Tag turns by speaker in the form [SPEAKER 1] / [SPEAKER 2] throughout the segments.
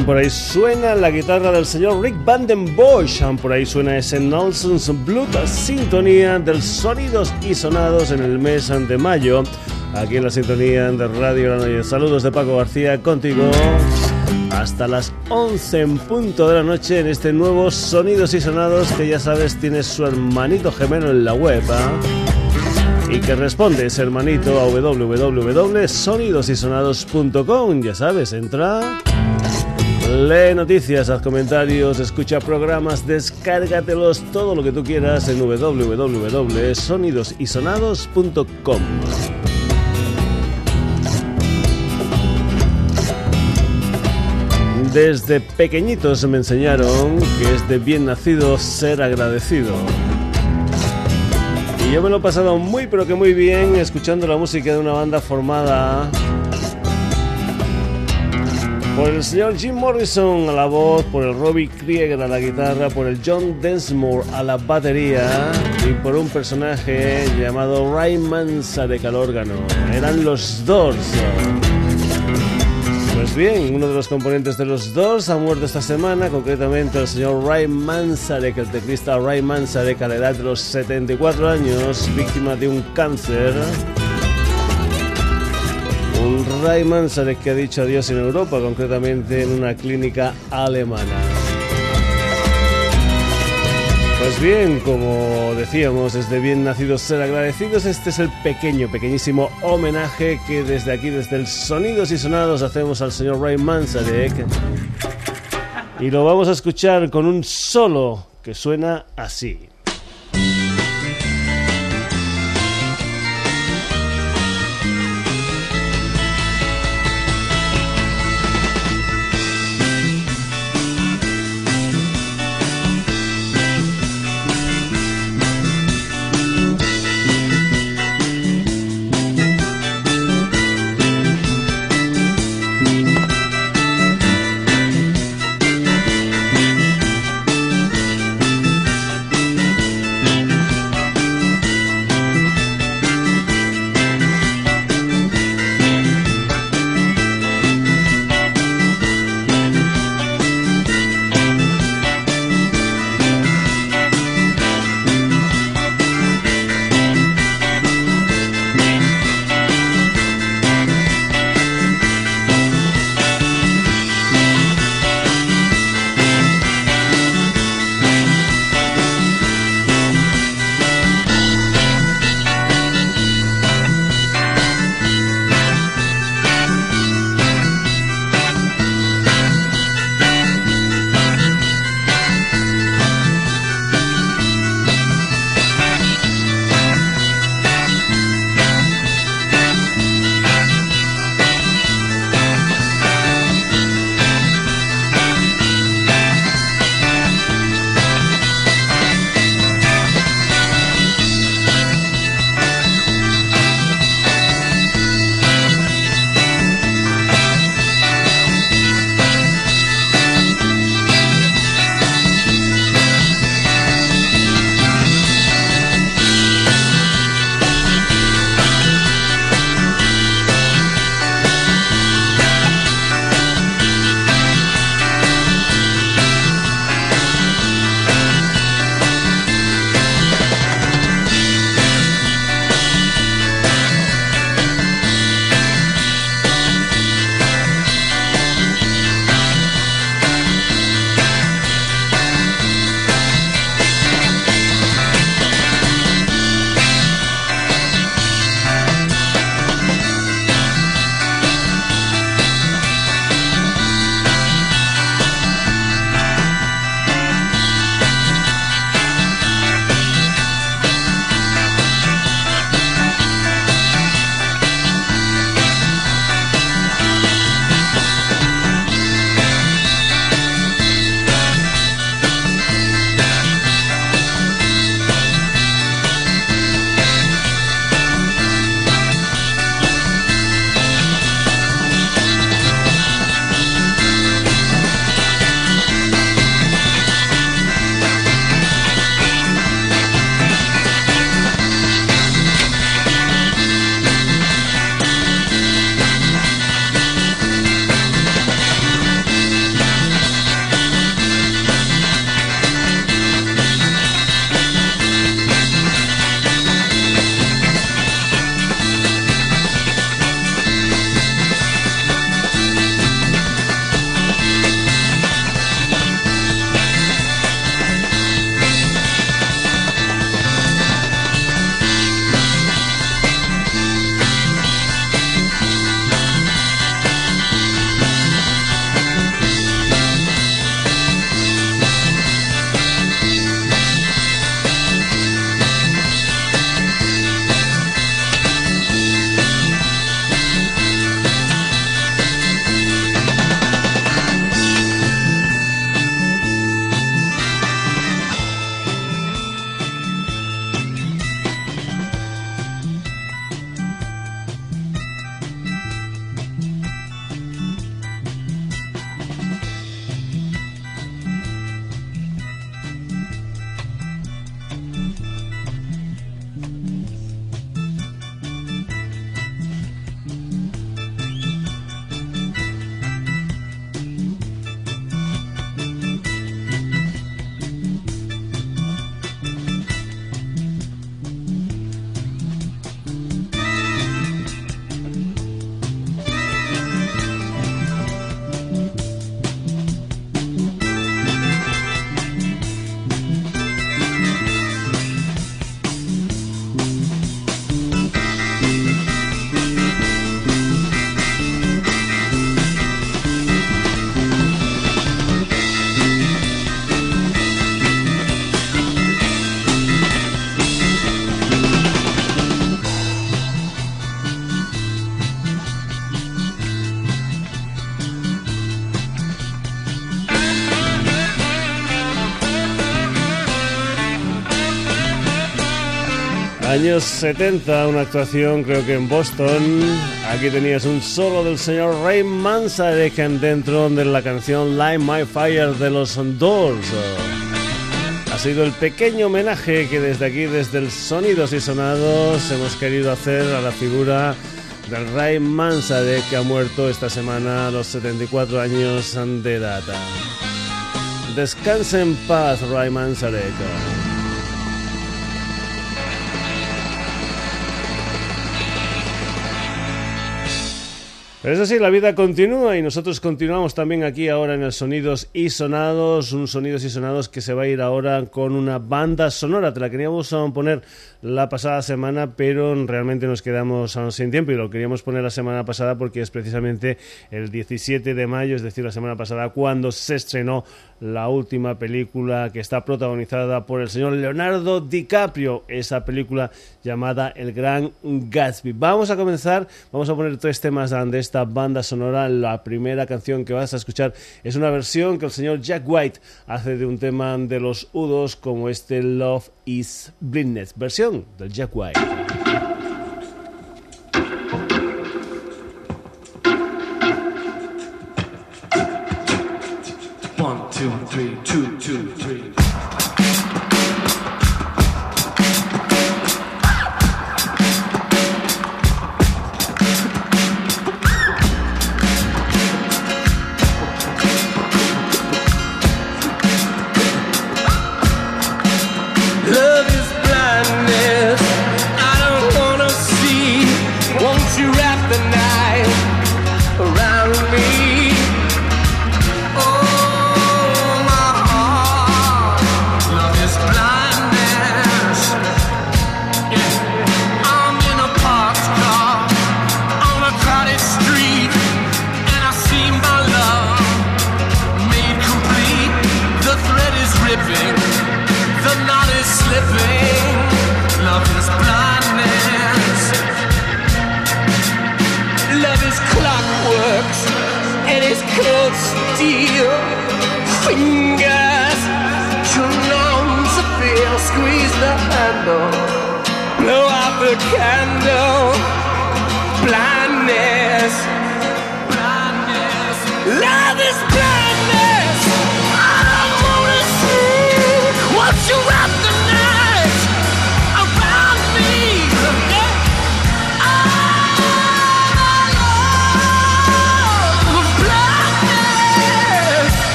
[SPEAKER 1] Bien, por ahí suena la guitarra del señor Rick Vanden Bosch. Por ahí suena ese Nelson's Blood, sintonía del sonidos y sonados en el mes de mayo. Aquí en la sintonía de Radio La Saludos de Paco García contigo hasta las 11 en punto de la noche en este nuevo Sonidos y Sonados que ya sabes tiene su hermanito gemelo en la web. ¿ah? Y que responde ese hermanito a www.sonidosysonados.com. Ya sabes, entra Lee noticias, haz comentarios, escucha programas, descárgatelos, todo lo que tú quieras en www.sonidosysonados.com. Desde pequeñitos me enseñaron que es de bien nacido ser agradecido. Y yo me lo he pasado muy pero que muy bien escuchando la música de una banda formada por el señor Jim Morrison a la voz, por el Robbie Krieger a la guitarra, por el John Densmore a la batería y por un personaje llamado Ray Mansa de órgano. Eran los Doors. Pues bien, uno de los componentes de los Doors ha muerto esta semana, concretamente el señor Ray Manzarek, el teclista Ray Manzarek a la edad de los 74 años, víctima de un cáncer. Ray Manzarek que ha dicho adiós en Europa, concretamente en una clínica alemana. Pues bien, como decíamos, es de bien nacidos ser agradecidos. Este es el pequeño, pequeñísimo homenaje que desde aquí, desde el Sonidos y Sonados, hacemos al señor Ray Manzarek. Y lo vamos a escuchar con un solo que suena así.
[SPEAKER 2] Años 70, una actuación creo que en Boston. Aquí tenías un solo del señor Ray Manzarek dentro de la canción Light My Fire de los Doors. Ha sido el pequeño homenaje que desde aquí, desde el Sonidos y Sonados, hemos querido hacer a la figura del Ray Manzarek que ha muerto esta semana a los 74 años de edad. Descanse en paz, Ray Manzarek. Pero eso sí, la vida continúa y nosotros continuamos también aquí ahora en el Sonidos y Sonados, un Sonidos y Sonados que se va a ir ahora con una banda sonora. Te la queríamos poner la pasada semana, pero realmente nos quedamos sin tiempo y lo queríamos poner la semana pasada porque es precisamente el 17 de mayo, es decir, la semana pasada, cuando se estrenó la última película que está protagonizada por el señor Leonardo DiCaprio, esa película llamada El Gran Gatsby. Vamos a comenzar, vamos a poner tres temas de esta banda sonora. La primera canción que vas a escuchar es una versión que el señor Jack White hace de un tema de los Udos como este Love is Blindness, versión del Jack White. candle.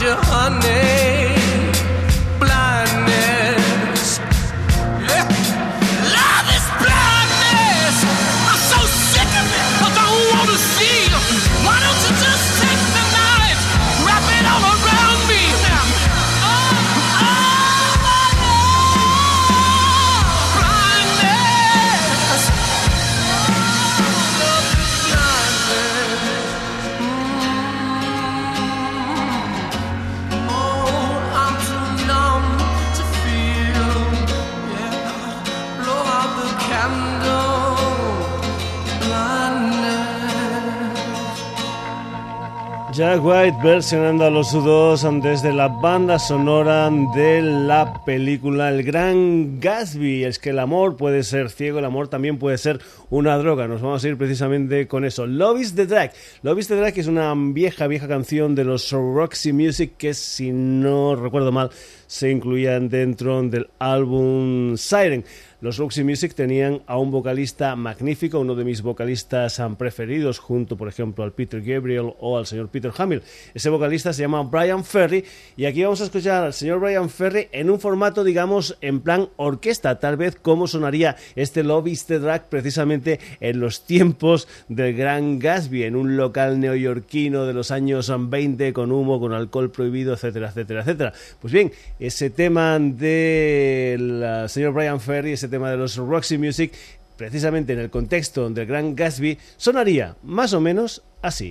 [SPEAKER 2] You, honey. Jack White versionando a los U2 desde la banda sonora de la película El Gran Gatsby. Es que el amor puede ser ciego, el amor también puede ser una droga. Nos vamos a ir precisamente con eso. Love is the Drag. Love is the Drag es una vieja, vieja canción de los Roxy Music que si no recuerdo mal
[SPEAKER 3] se incluían dentro del álbum Siren. Los Roxy Music tenían a un vocalista magnífico, uno de mis vocalistas preferidos, junto, por ejemplo, al Peter Gabriel o al señor Peter Hamill. Ese vocalista se llama Brian Ferry y aquí vamos a escuchar al señor Brian Ferry en un formato, digamos, en plan orquesta, tal vez como sonaría este Love is the Drag precisamente en los tiempos del gran Gatsby, en un local neoyorquino de los años 20 con humo, con alcohol prohibido, etcétera, etcétera, etcétera. Pues bien, ese tema del señor Brian Ferry, ese tema de los Roxy Music, precisamente en el contexto del Gran Gatsby, sonaría más o menos así.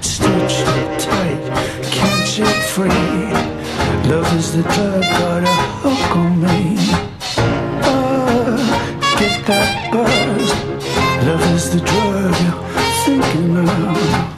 [SPEAKER 3] Stitch it tight, catch it free. Love is the drug, got a hook on me. Oh, get that buzz. Love is the drug you're thinking of.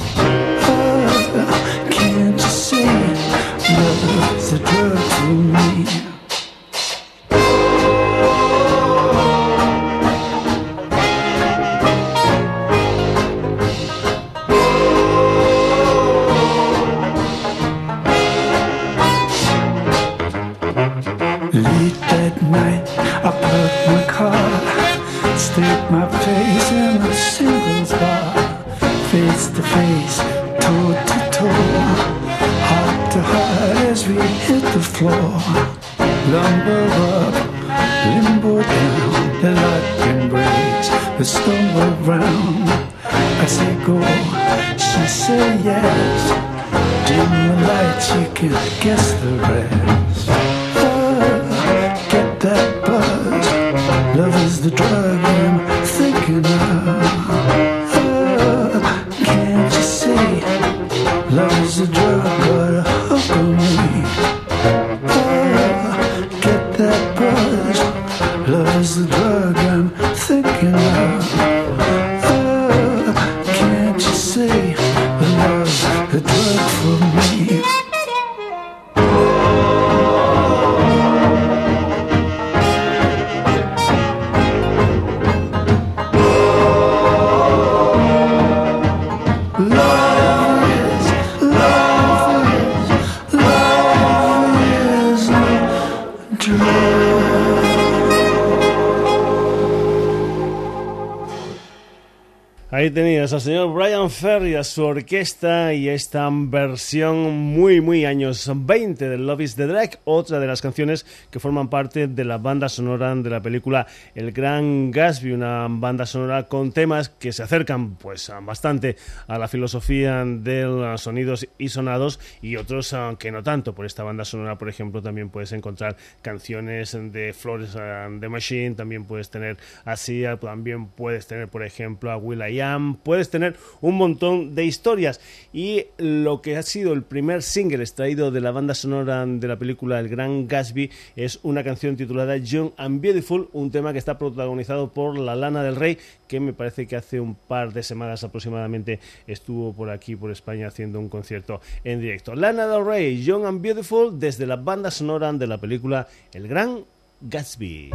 [SPEAKER 3] Ahí tenías al señor Brian Ferry, a su orquesta y esta versión muy, muy años 20 del Love is the Drag, otra de las canciones que forman parte de la banda sonora de la película El Gran Gatsby, una banda sonora con temas que se acercan pues bastante a la filosofía de los sonidos y sonados y otros que no tanto. Por esta banda sonora, por ejemplo, también puedes encontrar canciones de Flores de Machine, también puedes tener así, también puedes tener, por ejemplo, a Will I Puedes tener un montón de historias. Y lo que ha sido el primer single extraído de la banda sonora de la película El Gran Gatsby es una canción titulada Young and Beautiful, un tema que está protagonizado por la Lana del Rey, que me parece que hace un par de semanas aproximadamente estuvo por aquí, por España, haciendo un concierto en directo. Lana del Rey, Young and Beautiful, desde la banda sonora de la película El Gran Gatsby.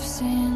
[SPEAKER 4] I've seen.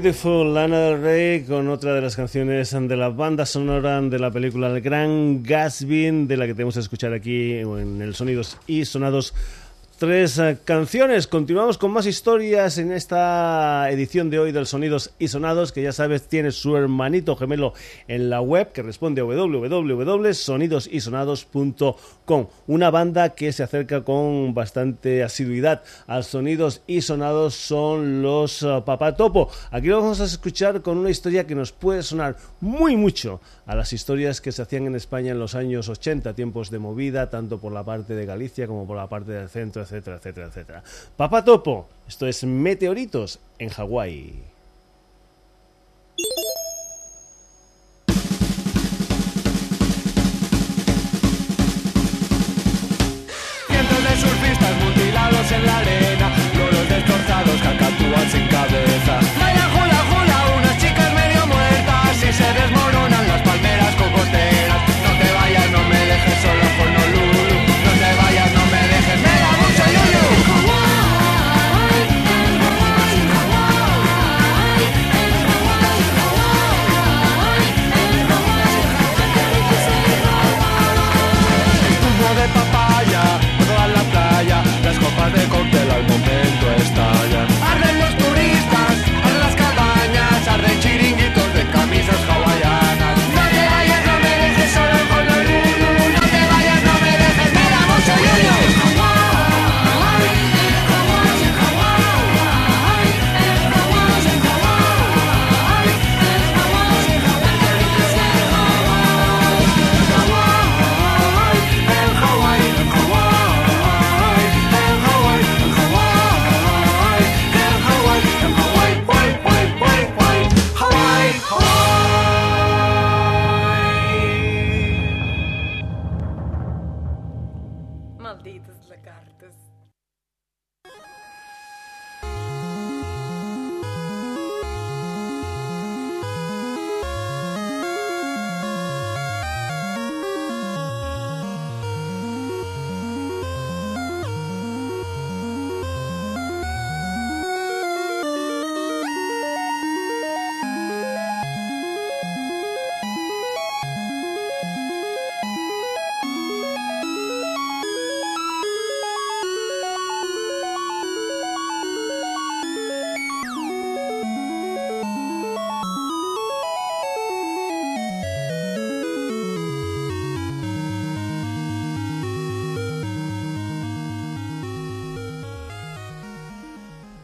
[SPEAKER 1] Beautiful Lana del Rey con otra de las canciones de la banda sonora de la película El Gran Gatsby, de la que tenemos que escuchar aquí en el Sonidos y Sonados tres eh, canciones. Continuamos con más historias en esta edición de hoy del Sonidos y Sonados, que ya sabes tiene su hermanito gemelo en la web que responde a www.sonidosysonados.com. Una banda que se acerca con bastante asiduidad a Sonidos y Sonados son los uh, Papatopo. Aquí lo vamos a escuchar con una historia que nos puede sonar muy mucho a las historias que se hacían en España en los años 80, tiempos de movida, tanto por la parte de Galicia como por la parte del centro, etcétera, etcétera, etcétera. Papá Topo, esto es Meteoritos en Hawái.
[SPEAKER 5] Cientos de surfistas mutilados en la arena, loros destrozados, cacatúas sin cabeza.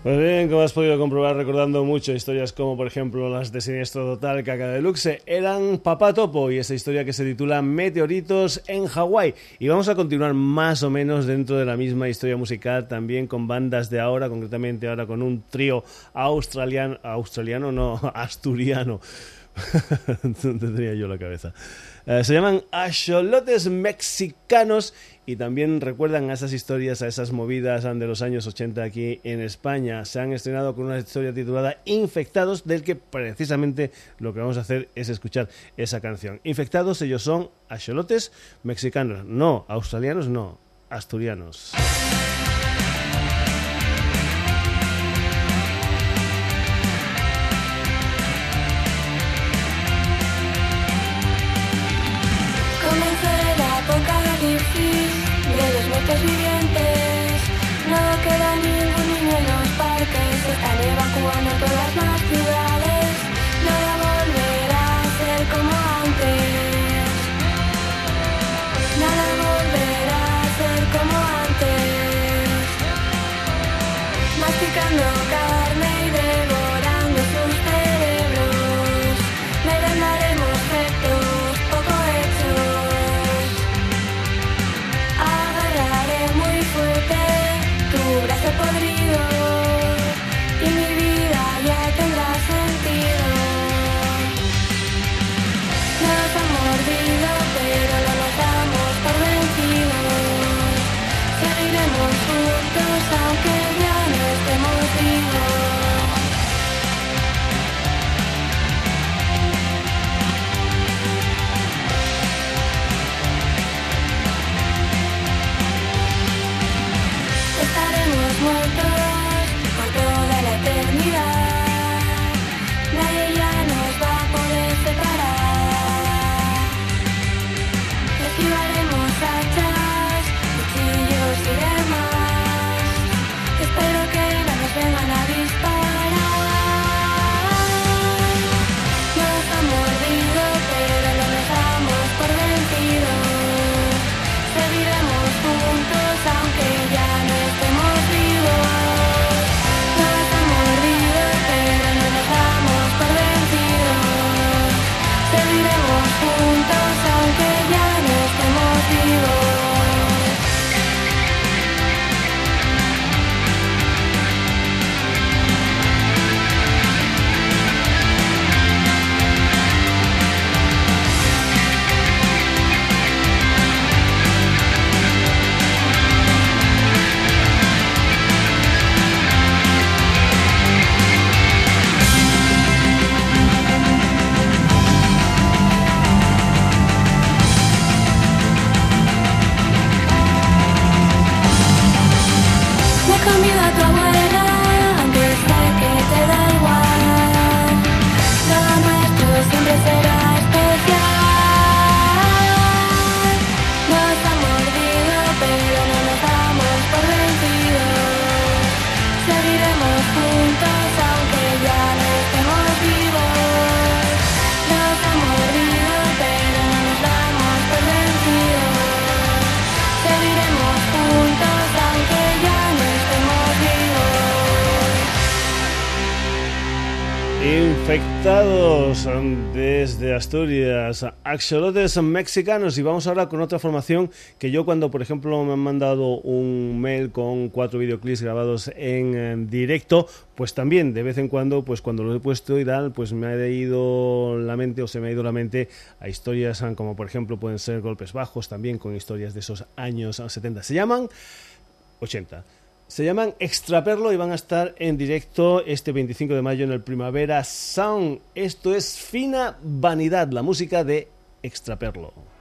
[SPEAKER 1] Pues bien, como has podido comprobar recordando mucho historias como por ejemplo las de Siniestro Total, Caca Deluxe, eran Papá Topo y esa historia que se titula Meteoritos en Hawái. Y vamos a continuar más o menos dentro de la misma historia musical, también con bandas de ahora, concretamente ahora con un trío australiano, australiano no, asturiano. Tendría yo la cabeza. Eh, se llaman Axolotes Mexicanos y también recuerdan a esas historias, a esas movidas de los años 80 aquí en España. Se han estrenado con una historia titulada Infectados, del que precisamente lo que vamos a hacer es escuchar esa canción. Infectados, ellos son axolotes mexicanos, no australianos, no, asturianos.
[SPEAKER 4] what the
[SPEAKER 1] Infectados desde Asturias, axolotes mexicanos y vamos ahora con otra formación que yo cuando por ejemplo me han mandado un mail con cuatro videoclips grabados en, eh, directo, pues también de vez en cuando, pues cuando lo he puesto y tal, pues me ha ido la mente o se me ha ido la mente a historias ah, como por ejemplo pueden ser golpes bajos también con historias de esos años 70. Se llaman 80. Se llaman Extraperlo y van a estar en directo este 25 de mayo en el Primavera Sound. Esto es Fina Vanidad, la música de Extraperlo.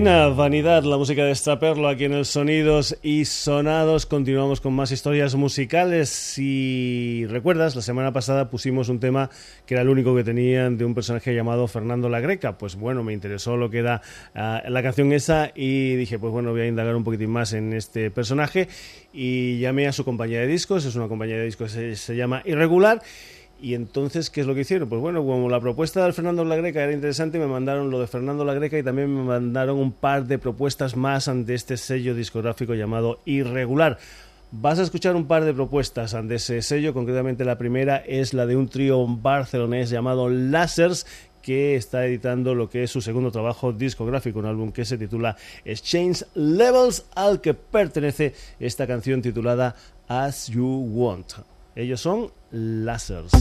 [SPEAKER 1] Vanidad, la música de Straperlo aquí en el Sonidos y Sonados. Continuamos con más historias musicales. Si recuerdas, la semana pasada pusimos un tema que era el único que tenían de un personaje llamado Fernando la Greca. Pues bueno, me interesó lo que era ah, la canción esa y dije, pues bueno, voy a indagar un poquitín más en este personaje y llamé a su compañía de discos. Es una compañía de discos que se llama Irregular. Y entonces, ¿qué es lo que hicieron? Pues bueno, como la propuesta de Fernando La Greca era interesante, me mandaron lo de Fernando La Greca y también me mandaron un par de propuestas más ante este sello discográfico llamado Irregular. Vas a escuchar un par de propuestas ante ese sello, concretamente la primera es la de un trío barcelonés llamado Lasers, que está editando lo que es su segundo trabajo discográfico, un álbum que se titula Exchange Levels, al que pertenece esta canción titulada As You Want. Ellos son Lasers.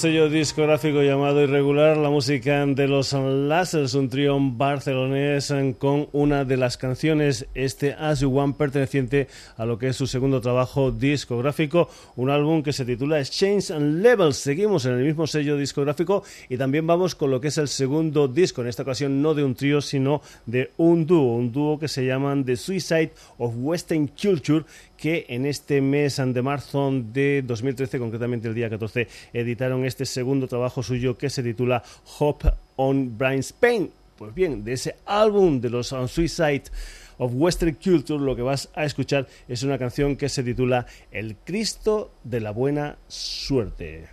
[SPEAKER 1] Sello discográfico llamado Irregular, la música de los Lasers, un trío barcelonés con una de las canciones, este As You One, perteneciente a lo que es su segundo trabajo discográfico, un álbum que se titula Exchange and Levels. Seguimos en el mismo sello discográfico y también vamos con lo que es el segundo disco, en esta ocasión no de un trío, sino de un dúo, un dúo que se llaman The Suicide of Western Culture, que en este mes de marzo de 2013, concretamente el día 14, editaron este segundo trabajo suyo que se titula Hop on Brain Spain. Pues bien, de ese álbum de los Suicide of Western Culture, lo que vas a escuchar es una canción que se titula El Cristo de la Buena Suerte.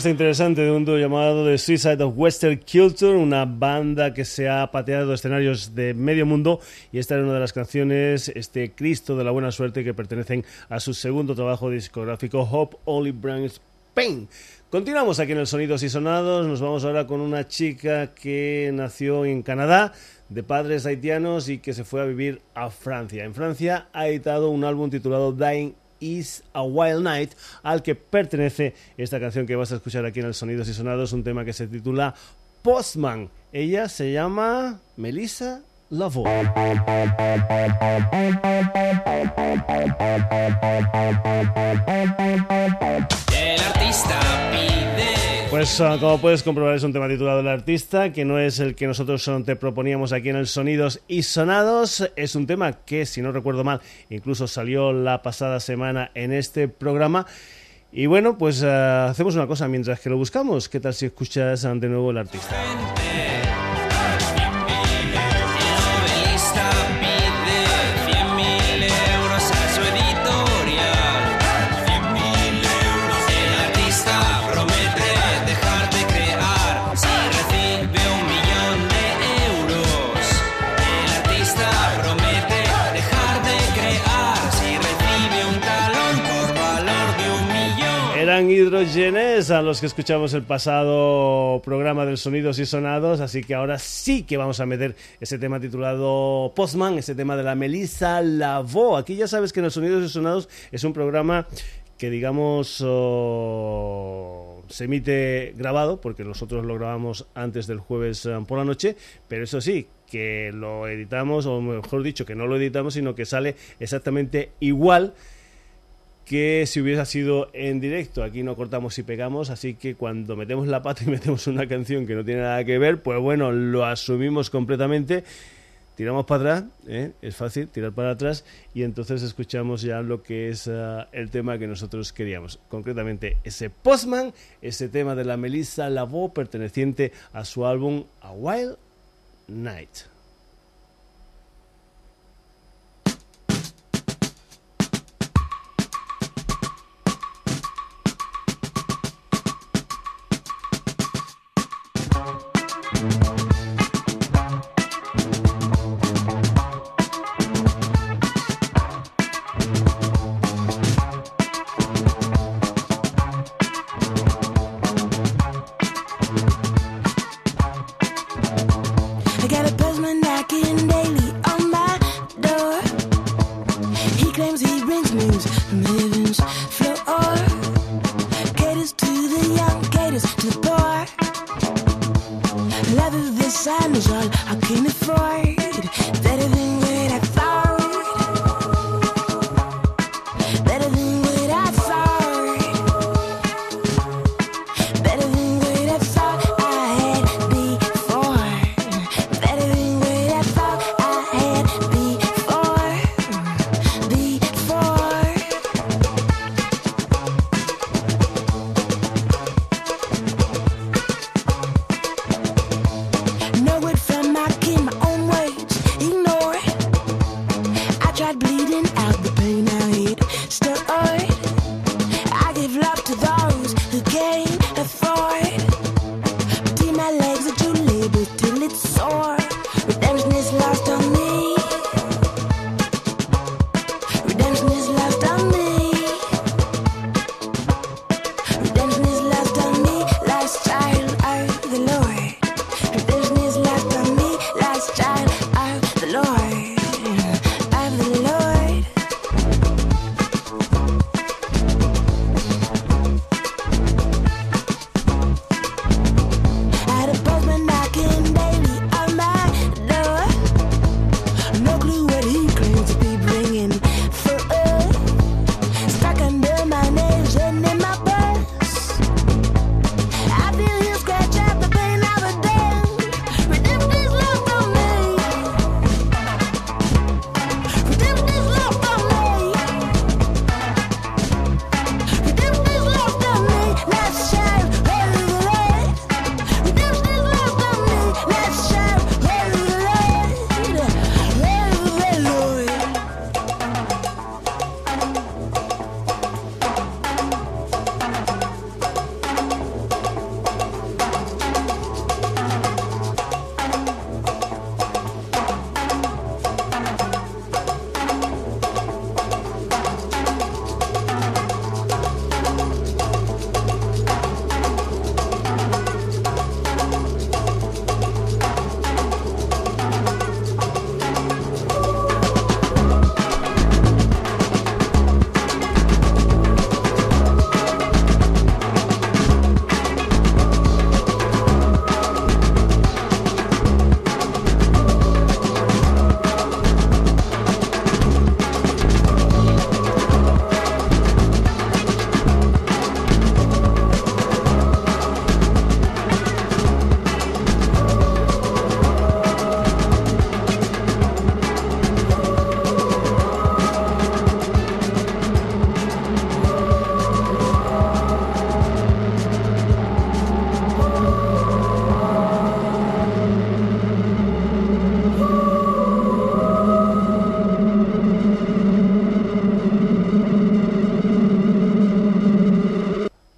[SPEAKER 1] Propuesta interesante de un dúo llamado The Suicide of Western Culture, una banda que se ha pateado escenarios de medio mundo y esta era una de las canciones, este Cristo de la Buena Suerte, que pertenecen a su segundo trabajo discográfico, Hope Only Brings Pain. Continuamos aquí en el Sonidos y Sonados, nos vamos ahora con una chica que nació en Canadá, de padres haitianos y que se fue a vivir a Francia. En Francia ha editado un álbum titulado Dying Is a Wild Night, al que pertenece esta canción que vas a escuchar aquí en el Sonidos y Sonados, un tema que se titula Postman. Ella se llama Melissa Lavo.
[SPEAKER 6] El artista pide.
[SPEAKER 1] Pues uh, como puedes comprobar es un tema titulado El artista, que no es el que nosotros uh, te proponíamos aquí en el Sonidos y Sonados. Es un tema que, si no recuerdo mal, incluso salió la pasada semana en este programa. Y bueno, pues uh, hacemos una cosa mientras que lo buscamos. ¿Qué tal si escuchas de nuevo el artista?
[SPEAKER 6] A
[SPEAKER 1] los que escuchamos el pasado programa del Sonidos y Sonados, así que ahora sí que vamos a meter ese tema titulado Postman, ese tema de la Melissa Lavó. Aquí ya sabes que en el Sonidos y Sonados es un programa que digamos oh, se emite grabado, porque nosotros lo grabamos antes del jueves eh, por la noche, pero eso sí, que lo editamos, o mejor dicho, que no lo editamos, sino que sale exactamente igual que si hubiera sido en directo. Aquí no cortamos y pegamos, así que cuando metemos la pata y metemos una canción que no tiene nada que ver, pues bueno, lo asumimos completamente. Tiramos para atrás, ¿eh? es fácil tirar para atrás y entonces escuchamos ya lo que es ah, el tema que nosotros queríamos. Concretamente ese Postman, ese tema de la Melissa Lavo perteneciente a su álbum A Wild Night.
[SPEAKER 7] Love of the sun is all I can afford. Better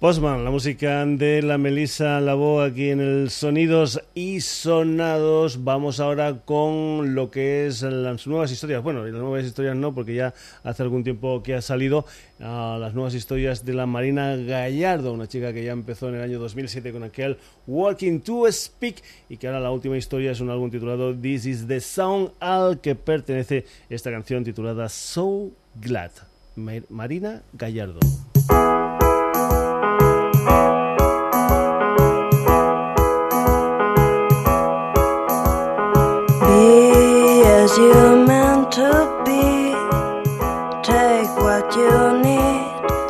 [SPEAKER 1] Postman, la música de la Melissa Labo aquí en el Sonidos y Sonados. Vamos ahora con lo que es las nuevas historias. Bueno, las nuevas historias no, porque ya hace algún tiempo que ha salido a las nuevas historias de la Marina Gallardo, una chica que ya empezó en el año 2007 con aquel Walking to Speak y que ahora la última historia es un álbum titulado This is the Sound al que pertenece esta canción titulada So Glad. Mar- Marina Gallardo.
[SPEAKER 7] You meant to be. Take what you need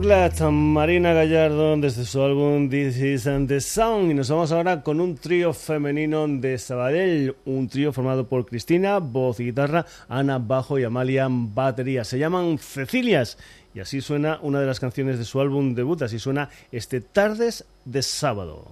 [SPEAKER 4] Glad, Marina Gallardo desde su álbum This Is the Sound y nos vamos ahora con un trío femenino de Sabadell, un trío formado por Cristina, voz y guitarra, Ana, bajo y Amalia, batería. Se llaman Cecilias y así suena una de las canciones de su álbum debut, así suena este Tardes de Sábado.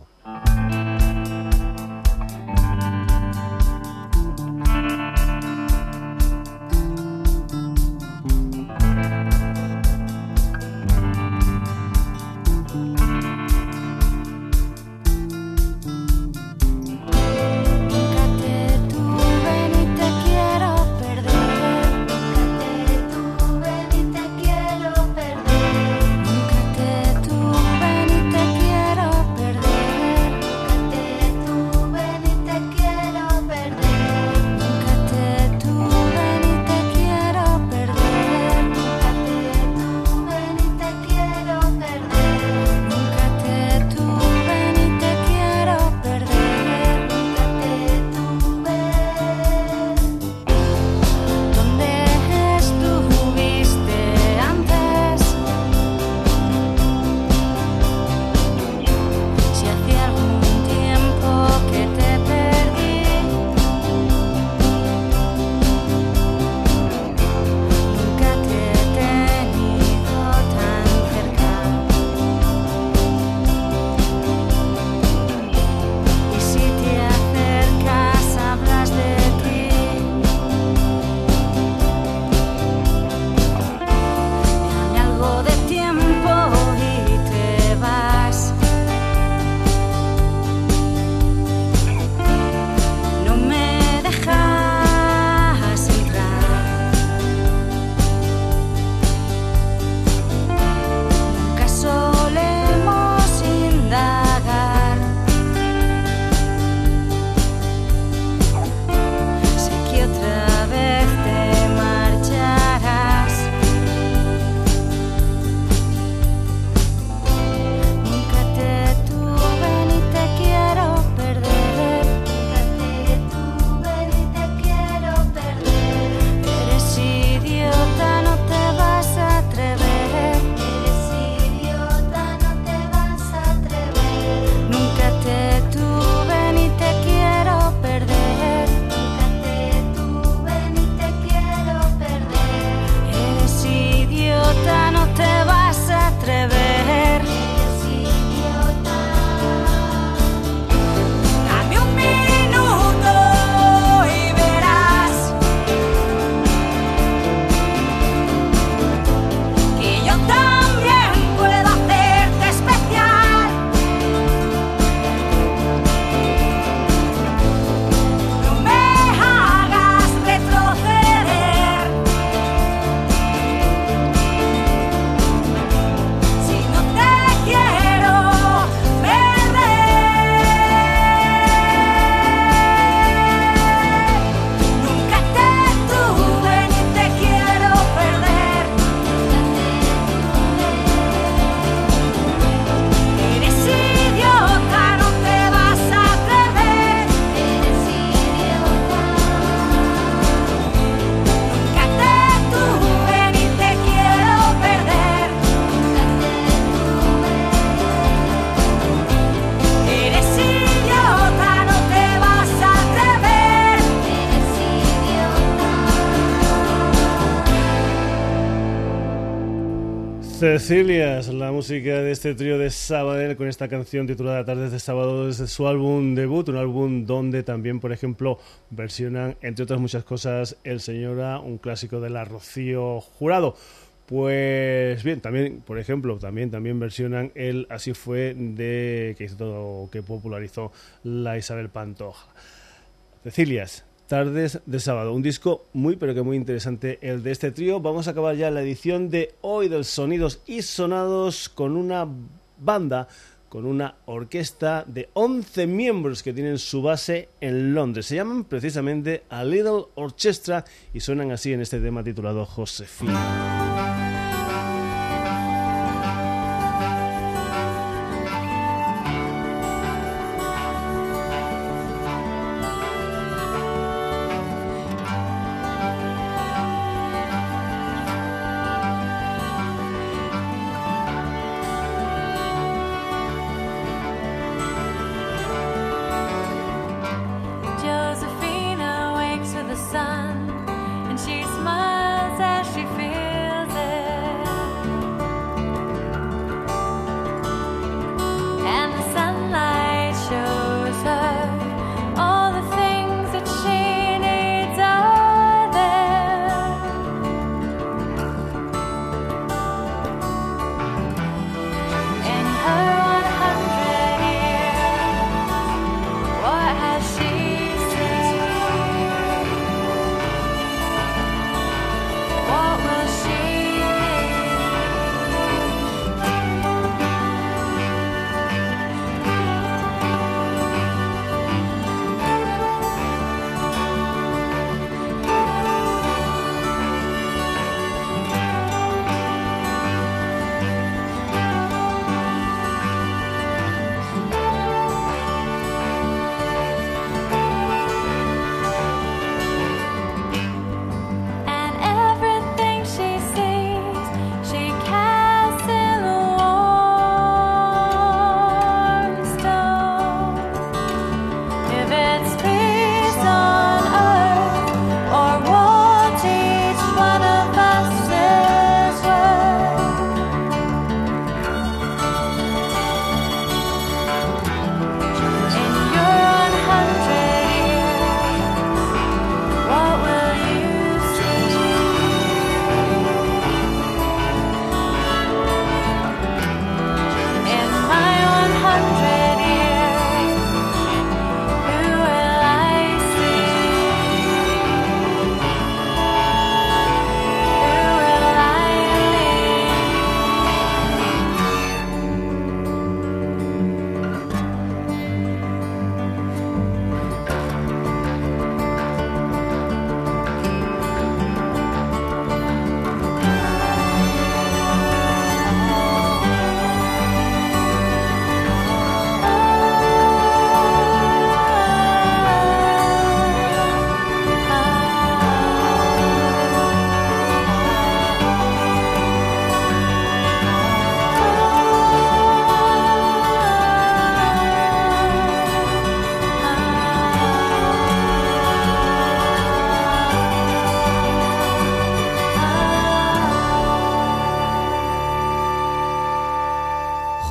[SPEAKER 4] Cecilias, la música de este trío de Sabadell con esta canción titulada Tardes de Sábado desde su álbum debut, un álbum donde también, por ejemplo, versionan, entre otras muchas cosas, El Señora, un clásico de la Rocío Jurado. Pues bien, también, por ejemplo, también, también versionan el Así fue de que hizo todo, que popularizó la Isabel Pantoja. Cecilias, Tardes de sábado. Un disco muy pero que muy interesante el de este trío. Vamos a acabar ya la edición de hoy del Sonidos y Sonados con una banda, con una orquesta de 11 miembros que tienen su base en Londres. Se llaman precisamente A Little Orchestra y suenan así en este tema titulado Josefina.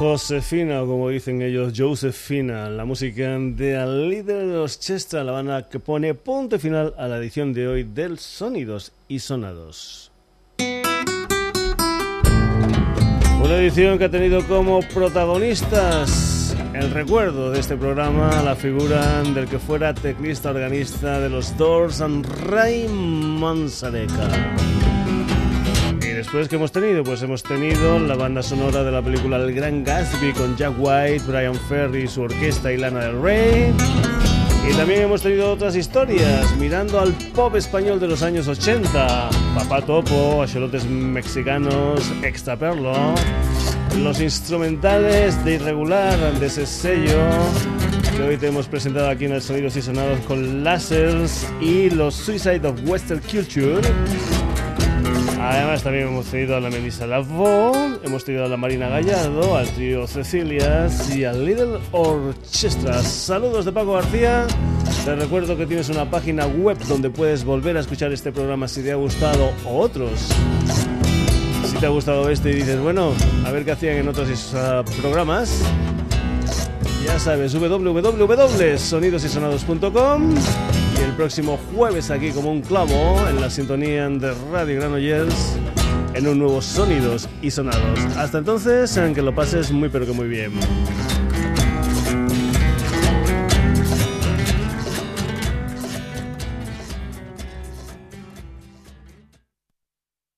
[SPEAKER 1] Josefina, o como dicen ellos, Josefina, la música de A Little Orchestra, la banda que pone punto final a la edición de hoy del Sonidos y Sonados. Una edición que ha tenido como protagonistas el recuerdo de este programa, la figura del que fuera teclista organista de los Doors, Ray Manzareka. Después que hemos tenido, pues hemos tenido la banda sonora de la película El Gran Gatsby con Jack White, Brian Ferry, su orquesta y Lana del Rey. Y también hemos tenido otras historias, mirando al pop español de los años 80. Papá Topo, Axolotes Mexicanos, Extraperlo. Los instrumentales de Irregular, de ese sello que hoy te hemos presentado aquí en el Sonidos y Sonados con Lasers y los Suicide of Western Culture. Además también hemos tenido a la Melissa Lavo, hemos tenido a la Marina Gallardo, al trío Cecilias y al Little Orchestra. Saludos de Paco García. Te recuerdo que tienes una página web donde puedes volver a escuchar este programa si te ha gustado o otros. Si te ha gustado este y dices, bueno, a ver qué hacían en otros uh, programas. Ya sabes, www.sonidosysonados.com y el próximo jueves aquí como un clavo en la sintonía de Radio Granollers en un nuevo Sonidos y Sonados. Hasta entonces, que lo pases muy pero que muy bien.